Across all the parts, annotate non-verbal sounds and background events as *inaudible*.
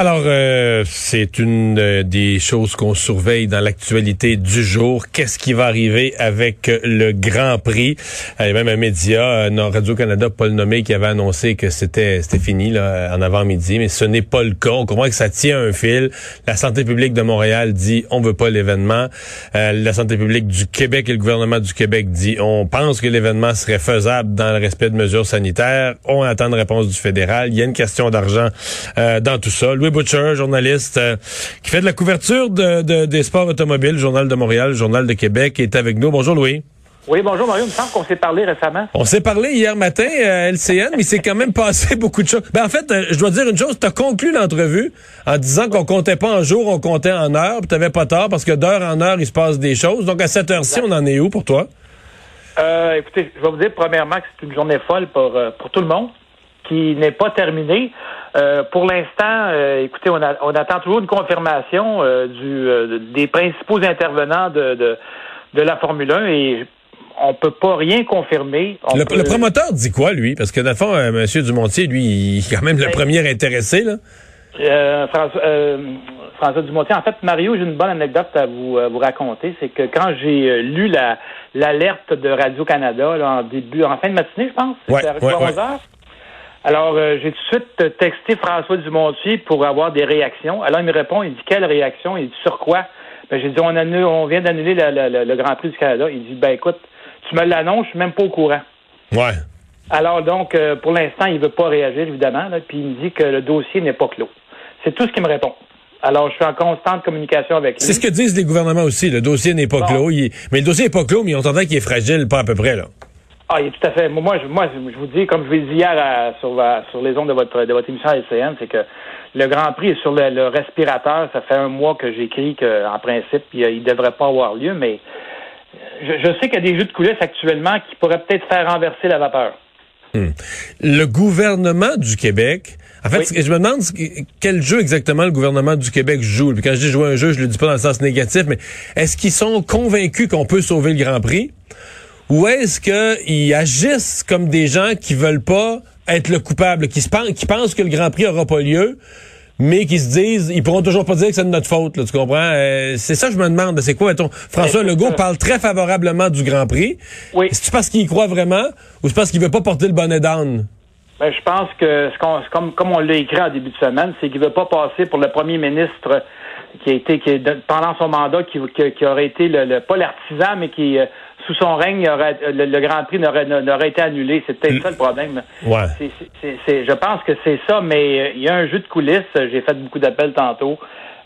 Alors, euh, c'est une euh, des choses qu'on surveille dans l'actualité du jour. Qu'est-ce qui va arriver avec le Grand Prix? Il y a même un média, euh, Radio-Canada, pas le nommé, qui avait annoncé que c'était fini là, en avant-midi, mais ce n'est pas le cas. On comprend que ça tient un fil. La santé publique de Montréal dit on veut pas l'événement. la santé publique du Québec et le gouvernement du Québec dit on pense que l'événement serait faisable dans le respect de mesures sanitaires. On attend une réponse du fédéral. Il y a une question d'argent dans tout ça. Butcher, journaliste euh, qui fait de la couverture de, des sports automobiles, Journal de Montréal, Journal de Québec, est avec nous. Bonjour Louis. Oui, bonjour Mario. Il me semble qu'on s'est parlé récemment. On s'est parlé hier matin à LCN, mais il s'est quand même *laughs* passé beaucoup de choses. Ben, en fait, euh, je dois dire une chose. Tu as conclu l'entrevue en disant qu'on comptait pas en jours, on comptait en heures. Tu n'avais pas tort parce que d'heure en heure, il se passe des choses. Donc, à cette heure-ci, on en est où pour toi? Euh, écoutez, je vais vous dire premièrement que c'est une journée folle pour, pour tout le monde qui n'est pas terminée. Euh, pour l'instant, euh, écoutez, on, attend toujours une confirmation euh, du, des principaux intervenants de, de, la Formule 1 et on peut pas rien confirmer. Le, promoteur dit quoi, lui? Parce que, dans le fond, M. Dumontier, lui, il est quand même le ben, premier intéressé, là. François, Dumontier. En fait, Mario, j'ai une bonne anecdote à vous, vous raconter. C'est que quand j'ai lu la l'alerte de Radio-Canada en début, en fin de matinée, je pense, c'était à 11 heures, alors, euh, j'ai tout de suite texté François Dumontier pour avoir des réactions. Alors, il me répond, il dit quelle réaction? Il dit sur quoi? Ben, j'ai dit, on, annule, on vient d'annuler le Grand Prix du Canada. Il dit, ben écoute, tu me l'annonces, je suis même pas au courant. Ouais. Alors, donc, euh, pour l'instant, il veut pas réagir, évidemment, puis il me dit que le dossier n'est pas clos. C'est tout ce qu'il me répond. Alors, je suis en constante communication avec lui. C'est ce que disent les gouvernements aussi. Le dossier n'est pas clos. Mais le dossier n'est pas clos, mais on entend qu'il est fragile, pas à peu près, là. Ah, il est tout à fait. Moi, je, moi, je vous dis, comme je vous l'ai dit hier sur, sur les ondes de votre, de votre émission à LCN, c'est que le Grand Prix est sur le, respirateur. Ça fait un mois que j'écris qu'en principe, il ne devrait pas avoir lieu, mais je, sais qu'il y a des jeux de coulisses actuellement qui pourraient peut-être faire renverser la vapeur. Hmm. Le gouvernement du Québec, en fait, je me demande quel jeu exactement le gouvernement du Québec joue? Puis quand je dis jouer un jeu, je le dis pas dans le sens négatif, mais est-ce qu'ils sont convaincus qu'on peut sauver le Grand Prix? Ou est-ce qu'ils agissent comme des gens qui veulent pas être le coupable, qui, se pensent, qui pensent que le Grand Prix aura pas lieu, mais qui se disent, ils pourront toujours pas dire que c'est de notre faute, là, tu comprends? Euh, c'est ça que je me demande. C'est quoi, ton François Legault parle très favorablement du Grand Prix. Oui. Est-ce parce qu'il y croit vraiment ou c'est parce qu'il veut pas porter le bonnet d'âne? Ben, je pense que, comme, comme on l'a écrit en début de semaine, c'est qu'il veut pas passer pour le premier ministre qui a été, qui, pendant son mandat, qui, qui, aurait été le, pas l'artisan, mais qui, euh, sous son règne, le, Grand Prix n'aurait été annulé. C'est peut-être ça le problème. Ouais. je pense que c'est ça, mais euh, il y a un jeu de coulisses. J'ai fait beaucoup d'appels tantôt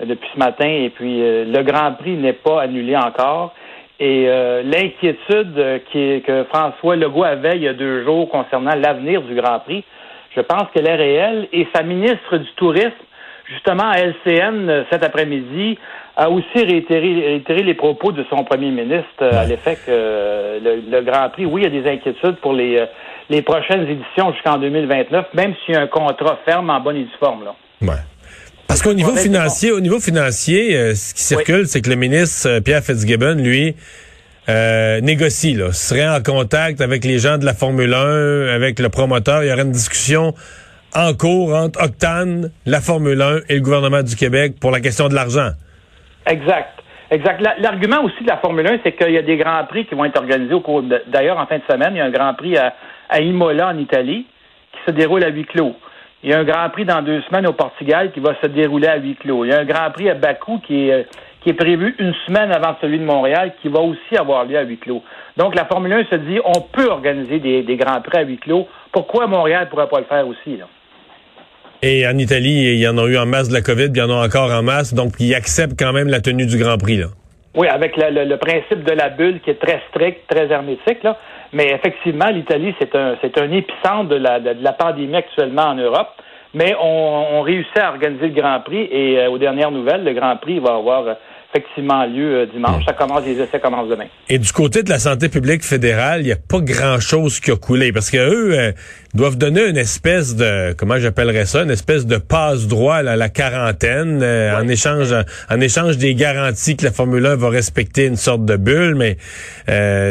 euh, depuis ce matin, et puis le Grand Prix n'est pas annulé encore. Et l'inquiétude que François Legault avait il y a deux jours concernant l'avenir du Grand Prix, je pense qu'elle est réelle. Et sa ministre du Tourisme justement, à LCN, euh, cet après-midi, a aussi réitéré, les propos de son premier ministre euh, à l'effet que euh, le, Grand Prix, oui, il y a des inquiétudes pour les, les prochaines éditions jusqu'en 2029, même s'il y a un contrat ferme en bonne et due forme. Là. Ouais. Parce qu'au niveau financier, au niveau financier, ce qui circule, c'est que le ministre Pierre Fitzgibbon, lui, négocie, là, serait en contact avec les gens de la Formule 1, avec le promoteur. Il y aurait une discussion en cours entre Octane, la Formule 1 et le gouvernement du Québec pour la question de l'argent. Exact. Exact. L'argument aussi de la Formule 1, c'est qu'il y a des grands prix qui vont être organisés au cours d'ailleurs en fin de semaine. Il y a un grand prix à, Imola en Italie qui se déroule à huis clos. Il y a un grand prix dans deux semaines au Portugal qui va se dérouler à huis clos. Il y a un grand prix à Bakou qui est, qui est prévu une semaine avant celui de Montréal qui va aussi avoir lieu à huis clos. Donc la Formule 1 se dit on peut organiser des, des grands prix à huis clos. Pourquoi Montréal ne pourrait pas le faire aussi? Là? Et en Italie, il y en a eu en masse de la COVID, il y en a encore en masse, donc ils acceptent quand même la tenue du Grand Prix. Là. Oui, avec le, principe de la bulle qui est très strict, très hermétique. Là. Mais effectivement, l'Italie, c'est un, c'est un épicentre de la, de la pandémie actuellement en Europe. Mais on, on réussit à organiser le Grand Prix et euh, aux dernières nouvelles, le Grand Prix va avoir effectivement lieu euh, dimanche. Ça commence, les essais commencent demain. Et du côté de la santé publique fédérale, il n'y a pas grand-chose qui a coulé parce que eux euh, doivent donner une espèce de, comment j'appellerais ça, une espèce de passe-droit à la quarantaine euh, en échange en échange des garanties que la Formule 1 va respecter une sorte de bulle, mais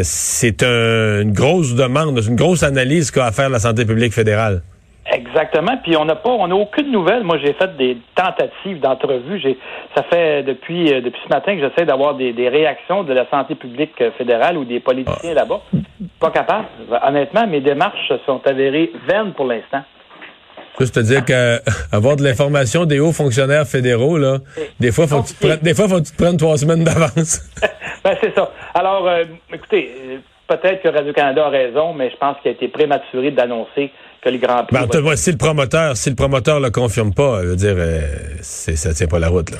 c'est une grosse demande, une grosse analyse qu'a à faire la santé publique fédérale. Exactement. Puis on n'a pas, on n'a aucune nouvelle. Moi, j'ai fait des tentatives d'entrevue. J'ai, ça fait depuis euh, depuis ce matin que j'essaie d'avoir des, réactions de la santé publique euh, fédérale ou des politiciens là-bas. Pas capable. Honnêtement, mes démarches sont avérées vaines pour l'instant. C'est-à-dire qu'avoir *laughs* de l'information des hauts fonctionnaires fédéraux, là, des fois, faut des fois, faut que tu te prennes trois semaines d'avance. *laughs* ben, c'est ça. Alors, euh, écoutez, peut-être que Radio-Canada a raison, mais je pense qu'il a été prématuré d'annoncer que Prix. Ben, si le promoteur, si le promoteur le confirme pas, je veux dire, euh, ça tient pas la route, là.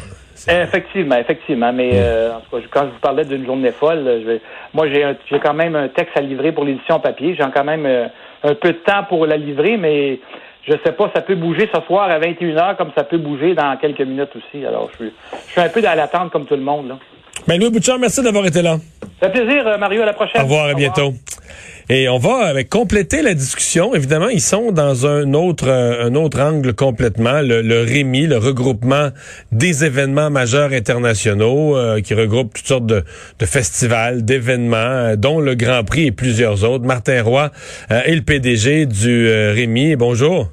Effectivement, effectivement. Mais euh, en tout cas, quand je vous parlais d'une journée folle, je moi j'ai, quand même un texte à livrer pour l'édition papier. J'ai quand même euh, un peu de temps pour la livrer, mais je sais pas, ça peut bouger ce soir à 21h comme ça peut bouger dans quelques minutes aussi. Alors je suis, je suis un peu dans l'attente comme tout le monde. Là. Ben Louis Bouchard, merci d'avoir été là. Ça fait plaisir, Mario. À la prochaine. Au revoir, à bientôt. Et on va avec compléter la discussion. Évidemment, ils sont dans un autre euh, un autre angle complètement. Le, le REMI, le regroupement des événements majeurs internationaux, euh, qui regroupe toutes sortes de, de festivals, d'événements, euh, dont le Grand Prix et plusieurs autres. Martin Roy est le PDG du REMI. Bonjour.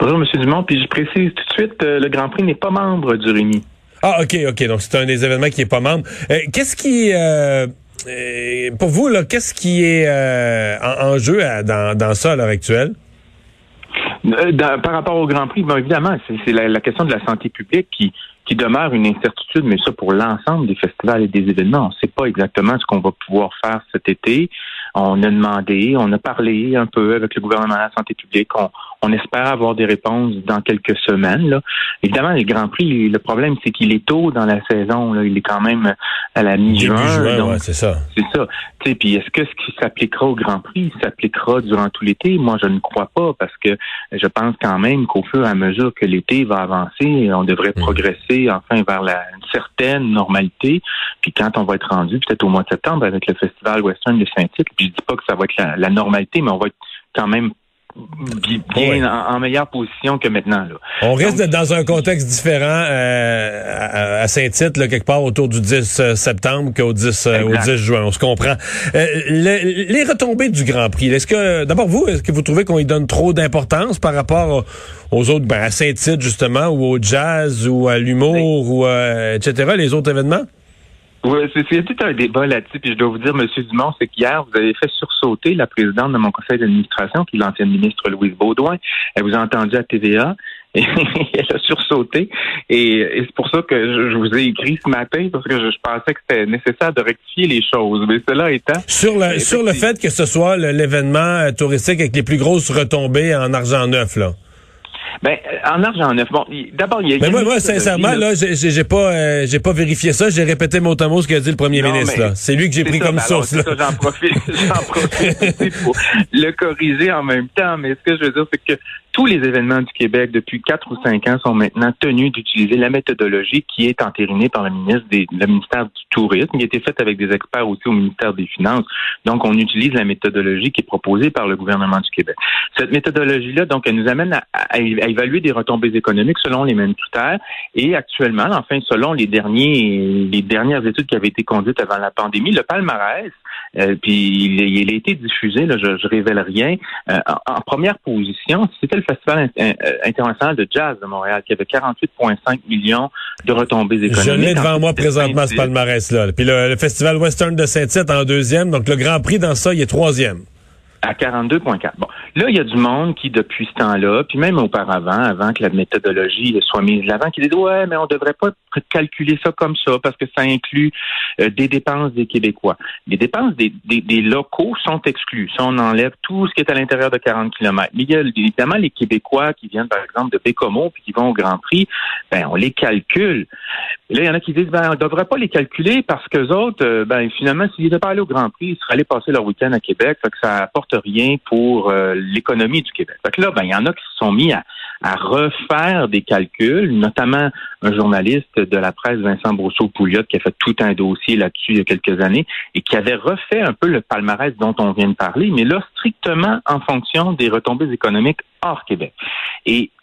Bonjour, M. Dumont. Puis je précise tout de suite, le Grand Prix n'est pas membre du REMI. Ah, OK, OK. Donc, c'est un des événements qui est pas membre. Qu'est-ce qui euh, pour vous, qu'est-ce qui est euh, en, jeu dans, dans ça à l'heure actuelle? Euh, par rapport au Grand Prix, bien évidemment, c'est la, question de la santé publique qui, qui demeure une incertitude, mais ça pour l'ensemble des festivals et des événements. On ne sait pas exactement ce qu'on va pouvoir faire cet été. On a demandé, on a parlé un peu avec le gouvernement de la santé publique. On espère avoir des réponses dans quelques semaines. Là. Évidemment, le Grand Prix, le problème, c'est qu'il est tôt dans la saison. Là. Il est quand même à la mi-juin. c'est ça. C'est ça. Puis est-ce que ce qui s'appliquera au Grand Prix s'appliquera durant tout l'été? Moi, je ne crois pas parce que je pense quand même qu'au fur et à mesure que l'été va avancer, on devrait hmm. progresser enfin vers la, une certaine normalité. Puis quand on va être rendu, peut-être au mois de septembre, avec le Festival Western de Saint-Tite, puis je dis pas que ça va être la, la normalité, mais on va être quand même bien en, meilleure position que maintenant. Là. On risque d'être dans un contexte différent euh, à, Saint-Tite, quelque part autour du 10 euh, septembre qu'au 10, euh, au 10 juin. On se comprend. les retombées du Grand Prix, est-ce que, d'abord vous, est-ce que vous trouvez qu'on y donne trop d'importance par rapport aux autres, ben, à Saint-Tite justement, ou au jazz, ou à l'humour, ou etc., les autres événements? Oui, c'est tout un débat là-dessus. Puis je dois vous dire, M. Dumont, c'est qu'hier, vous avez fait sursauter la présidente de mon conseil d'administration, qui est l'ancienne ministre Louise Baudouin. Elle vous a entendu à TVA. *laughs* Et elle a sursauté. Et, c'est pour ça que je, vous ai écrit ce matin, parce que je, pensais que c'était nécessaire de rectifier les choses. Mais cela étant... Sur, le, sur le fait que ce soit l'événement touristique avec les plus grosses retombées en argent neuf, là. Ben, en argent neuf. Bon, d'abord, il y a. Mais moi, moi sincèrement, là, j'ai pas, euh, j'ai pas vérifié ça. J'ai répété mot à mot ce qu'a dit le premier ministre. C'est lui que j'ai pris comme source. J'en profite, j'en profite pour le corriger en même temps. Mais ce que je veux dire, c'est que tous les événements du Québec depuis quatre ou cinq ans sont maintenant tenus d'utiliser la méthodologie qui est entérinée par le ministre des, le ministère du Tourisme, qui a été faite avec des experts aussi au ministère des Finances. Donc, on utilise la méthodologie qui est proposée par le gouvernement du Québec. Cette méthodologie-là, donc, elle nous amène à, à, évaluer des retombées économiques selon les mêmes critères. Et actuellement, enfin, selon les derniers, les dernières études qui avaient été conduites avant la pandémie, le palmarès euh, puis il, a été diffusé, là, je, je révèle rien. Euh, en, première position, c'était le Festival euh, international de jazz de Montréal qui avait 48,5 millions de retombées économiques. Je l'ai devant moi présentement ce palmarès-là. Puis le, Festival Western de Saint-Tite en deuxième, donc le Grand Prix dans ça, il est troisième. À 42,4. Bon, là, il y a du monde qui, depuis ce temps-là, puis même auparavant, avant que la méthodologie soit mise de l'avant, qui dit ouais, mais on devrait pas calculer ça comme ça parce que ça inclut euh, des dépenses des Québécois. Les dépenses des, locaux sont exclues. Ça, on enlève tout ce qui est à l'intérieur de 40 km. Mais il y a évidemment les Québécois qui viennent, par exemple, de Bécomo puis qui vont au Grand Prix. Ben, on les calcule. Là, il y en a qui disent ben, on devrait pas les calculer parce que autres, euh, ben, finalement, s'ils n'étaient pas allés au Grand Prix, ils seraient allés passer leur week-end à Québec. Fait que ça apporte rien pour euh, l'économie du Québec. Là, ben, il y en a qui se sont mis à, à refaire des calculs, notamment un journaliste de la presse, Vincent Brosseau-Pouliot, qui a fait tout un dossier là-dessus il y a quelques années et qui avait refait un peu le palmarès dont on vient de parler, mais là, strictement en fonction des retombées économiques hors Québec.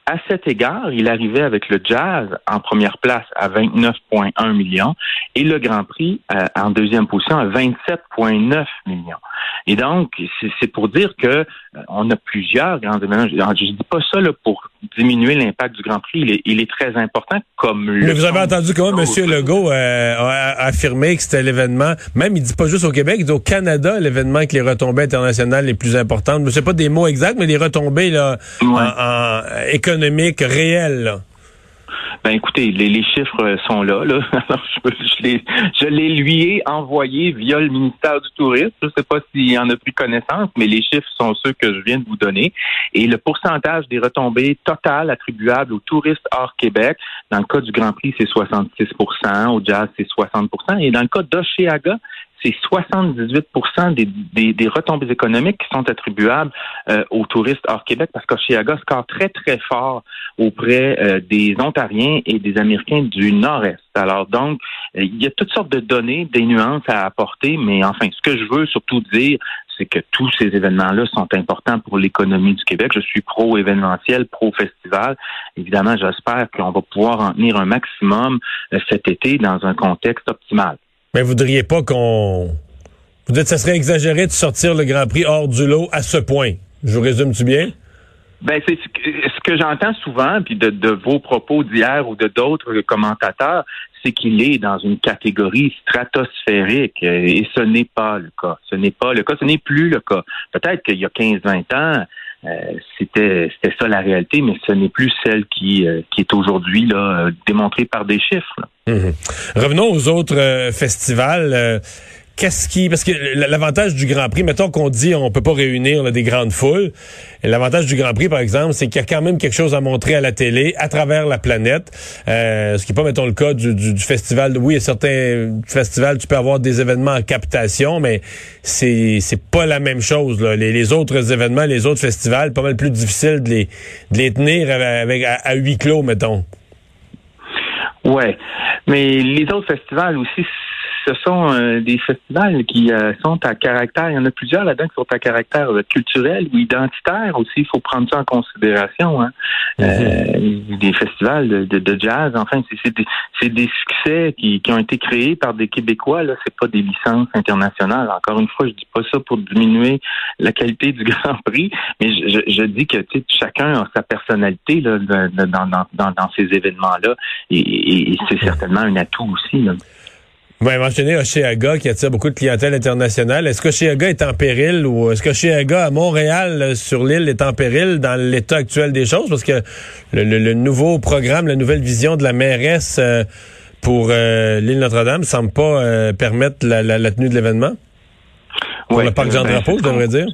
À cet égard, il arrivait avec le jazz en première place à 29,1 millions et le Grand Prix euh, en deuxième position à 27,9 millions. Et donc, c'est pour dire que euh, on a plusieurs grands événements. Je dis pas ça là, pour diminuer l'impact du Grand Prix. Il est, il est très important comme Mais vous avez entendu comment M. Legault euh, a affirmé que c'était l'événement, même il dit pas juste au Québec, il dit au Canada l'événement avec les retombées internationales les plus importantes. Je sais pas des mots exacts, mais les retombées là, en, économiques réelles. Là. Ben écoutez, les, chiffres sont là. *laughs* les, je les lui ai envoyés via le ministère du Tourisme. Je ne sais pas s'il en a pris connaissance, mais les chiffres sont ceux que je viens de vous donner. Et le pourcentage des retombées totales attribuables aux touristes hors Québec, dans le cas du Grand Prix, c'est 66% au jazz, c'est 60% et dans le cas d'Oceaga, c'est 78 des, des, des, retombées économiques qui sont attribuables euh, aux touristes hors Québec parce qu'Oshiaga score très, très fort auprès euh, des Ontariens et des Américains du Nord-Est. Alors donc, euh, il y a toutes sortes de données, des nuances à apporter, mais enfin, ce que je veux surtout dire, c'est que tous ces événements-là sont importants pour l'économie du Québec. Je suis pro-événementiel, pro-festival. Évidemment, j'espère qu'on va pouvoir en tenir un maximum cet été dans un contexte optimal. Mais vous voudriez pas qu'on... Vous dites que ça serait exagéré de sortir le Grand Prix hors du lot à ce point. Je vous résume-tu bien? Ben, c'est ce que, j'entends souvent, puis de, vos propos d'hier ou de d'autres commentateurs, c'est qu'il est dans une catégorie stratosphérique et ce n'est pas le cas. Ce n'est pas le cas, ce n'est plus le cas. Peut-être qu'il y a 15-20 ans, euh, c'était c'était ça la réalité, mais ce n'est plus celle qui euh, qui est aujourd'hui là démontrée par des chiffres. Mhm. Revenons aux autres euh, festivals. Qu'est-ce qui parce que l'avantage du Grand Prix, mettons qu'on dit on peut pas réunir des grandes foules. L'avantage du Grand Prix, par exemple, c'est qu'il y a quand même quelque chose à montrer à la télé, à travers la planète. Euh, ce qui n'est pas, mettons, le cas du, du, festival. Oui, il y a certains festivals, tu peux avoir des événements en captation, mais c'est c'est pas la même chose. Là. Les, autres événements, les autres festivals, pas mal plus difficile de les, de les tenir avec, à huis clos, mettons. Ouais, mais les autres festivals aussi, ce sont euh, des festivals qui euh, sont à caractère, il y en a plusieurs là-dedans qui sont à caractère euh, culturel ou identitaire aussi, il faut prendre ça en considération. Hein. Mhm. des festivals de, de, jazz, enfin, c'est des, des, succès qui, qui, ont été créés par des Québécois, là, c'est pas des licences internationales. Encore une fois, je dis pas ça pour diminuer la qualité du *laughs* Grand Prix, mais je, je, dis que chacun a sa personnalité là, dans, dans, dans, dans ces événements-là et, et c'est certainement un atout aussi. Là. Vous m'avez mentionné Oceaga qui attire beaucoup de clientèle internationale. Est-ce que Oceaga est en péril ou est-ce que Oceaga à Montréal euh, sur l'île est en péril dans l'état actuel des choses? Parce que le, nouveau programme, la nouvelle vision de la mairesse euh, pour euh, l'île Notre-Dame semble pas permettre la, tenue de l'événement? Pour le parc Jean-Drapeau, je devrais dire.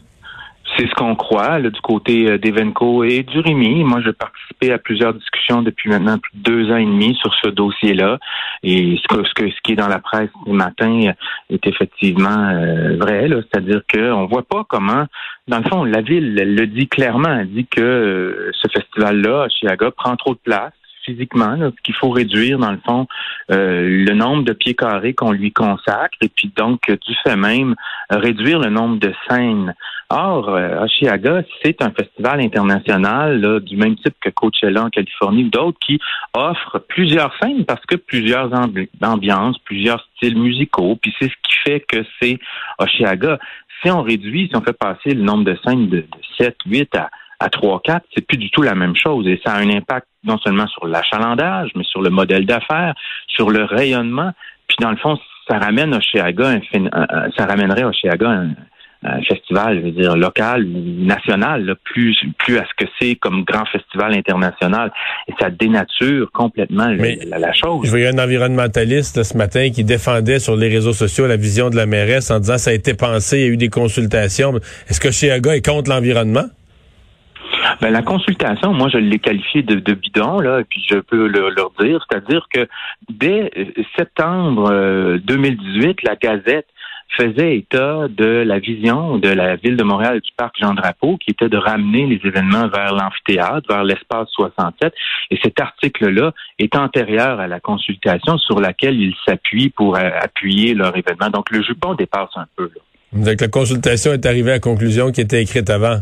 C'est ce qu'on croit du côté euh, d'Evenco et du Rémi. Moi, j'ai participé à plusieurs discussions depuis maintenant plus de deux ans et demi sur ce dossier-là. Et ce, que, ce, qui est dans la presse ce matin est effectivement euh, vrai. C'est-à-dire qu'on ne voit pas comment, dans le fond, la ville le dit clairement. Elle dit que euh, ce festival-là, à Chiaga, prend trop de place physiquement, qu'il faut réduire, dans le fond, euh, le nombre de pieds carrés qu'on lui consacre, et puis donc, du fait même, réduire le nombre de scènes. Or, euh, Oshiaga, c'est un festival international du même type que Coachella en Californie ou d'autres qui offrent plusieurs scènes parce que plusieurs ambiances, plusieurs styles musicaux, puis c'est ce qui fait que c'est Oshiaga. Si on réduit, si on fait passer le nombre de scènes de, de 7, 8 à à 3-4, c'est plus du tout la même chose. Et ça a un impact non seulement sur l'achalandage, mais sur le modèle d'affaires, sur le rayonnement. Puis dans le fond, ça ramène Oshiaga, un, ça ramènerait Oshiaga un, un festival, je veux dire, local ou national, plus, plus à ce que c'est comme grand festival international. Et ça dénature complètement la, chose. Je voyais un environnementaliste ce matin qui défendait sur les réseaux sociaux la vision de la mairesse en disant ça a été pensé, il y a eu des consultations. Est-ce que Oshiaga est contre l'environnement? Ben, la consultation, moi, je l'ai qualifiée de, bidon, là, et puis je peux le, leur dire, c'est-à-dire que dès septembre 2018, euh, la Gazette faisait état de la vision de la ville de Montréal du parc Jean Drapeau, qui était de ramener les événements vers l'amphithéâtre, vers l'espace 67. Et cet article-là est antérieur à la consultation sur laquelle ils s'appuient pour euh, appuyer leur événement. Donc le jupon dépasse un peu. Là. Donc la consultation est arrivée à la conclusion qui était écrite avant.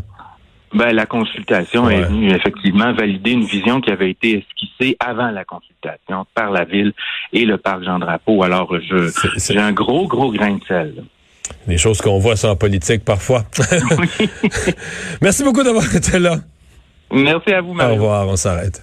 Ben, la consultation est venue effectivement valider une vision qui avait été esquissée avant la consultation par la ville et le parc Jean Drapeau. Alors, je j'ai un gros, gros grain de sel. Des choses qu'on voit sur la politique parfois. *laughs* *laughs* Merci beaucoup d'avoir été là. Merci à vous, Mario. Au revoir, on s'arrête.